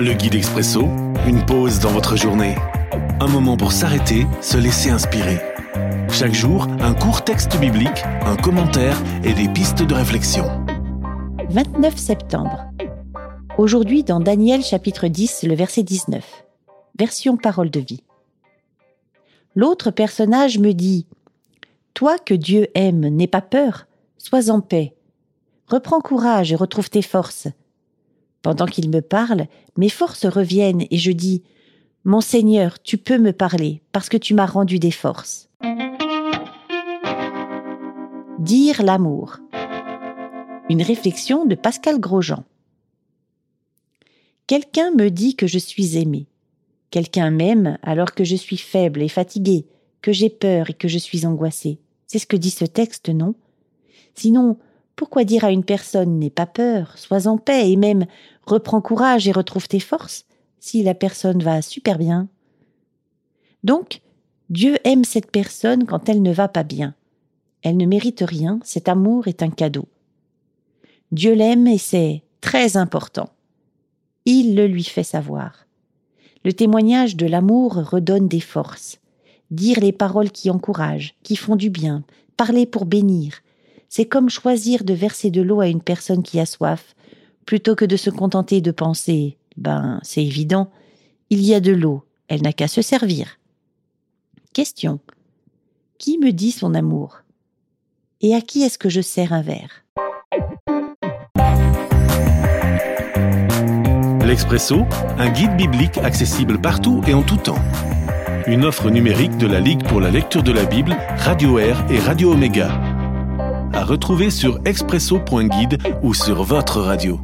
Le guide expresso, une pause dans votre journée. Un moment pour s'arrêter, se laisser inspirer. Chaque jour, un court texte biblique, un commentaire et des pistes de réflexion. 29 septembre. Aujourd'hui dans Daniel chapitre 10, le verset 19. Version parole de vie. L'autre personnage me dit Toi que Dieu aime, n'aie pas peur, sois en paix. Reprends courage et retrouve tes forces. Pendant qu'il me parle, mes forces reviennent et je dis Mon Seigneur, tu peux me parler parce que tu m'as rendu des forces. Dire l'amour. Une réflexion de Pascal Grosjean. Quelqu'un me dit que je suis aimé. Quelqu'un m'aime alors que je suis faible et fatigué, que j'ai peur et que je suis angoissé. C'est ce que dit ce texte, non? Sinon, pourquoi dire à une personne n'aie pas peur, sois en paix et même reprends courage et retrouve tes forces si la personne va super bien Donc, Dieu aime cette personne quand elle ne va pas bien. Elle ne mérite rien, cet amour est un cadeau. Dieu l'aime et c'est très important. Il le lui fait savoir. Le témoignage de l'amour redonne des forces. Dire les paroles qui encouragent, qui font du bien, parler pour bénir, c'est comme choisir de verser de l'eau à une personne qui a soif, plutôt que de se contenter de penser Ben, c'est évident, il y a de l'eau, elle n'a qu'à se servir. Question. Qui me dit son amour? Et à qui est-ce que je sers un verre? L'Expresso, un guide biblique accessible partout et en tout temps. Une offre numérique de la Ligue pour la lecture de la Bible, Radio Air et Radio Omega à retrouver sur expresso.guide ou sur votre radio.